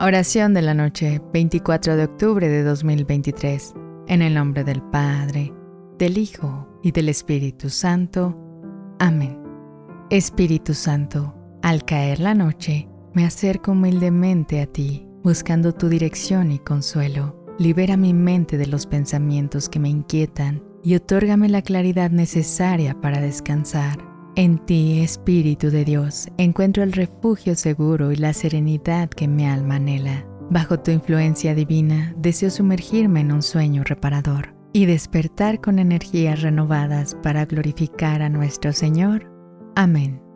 Oración de la noche, 24 de octubre de 2023. En el nombre del Padre, del Hijo y del Espíritu Santo. Amén. Espíritu Santo, al caer la noche, me acerco humildemente a ti, buscando tu dirección y consuelo. Libera mi mente de los pensamientos que me inquietan y otórgame la claridad necesaria para descansar. En ti, Espíritu de Dios, encuentro el refugio seguro y la serenidad que mi alma anhela. Bajo tu influencia divina, deseo sumergirme en un sueño reparador y despertar con energías renovadas para glorificar a nuestro Señor. Amén.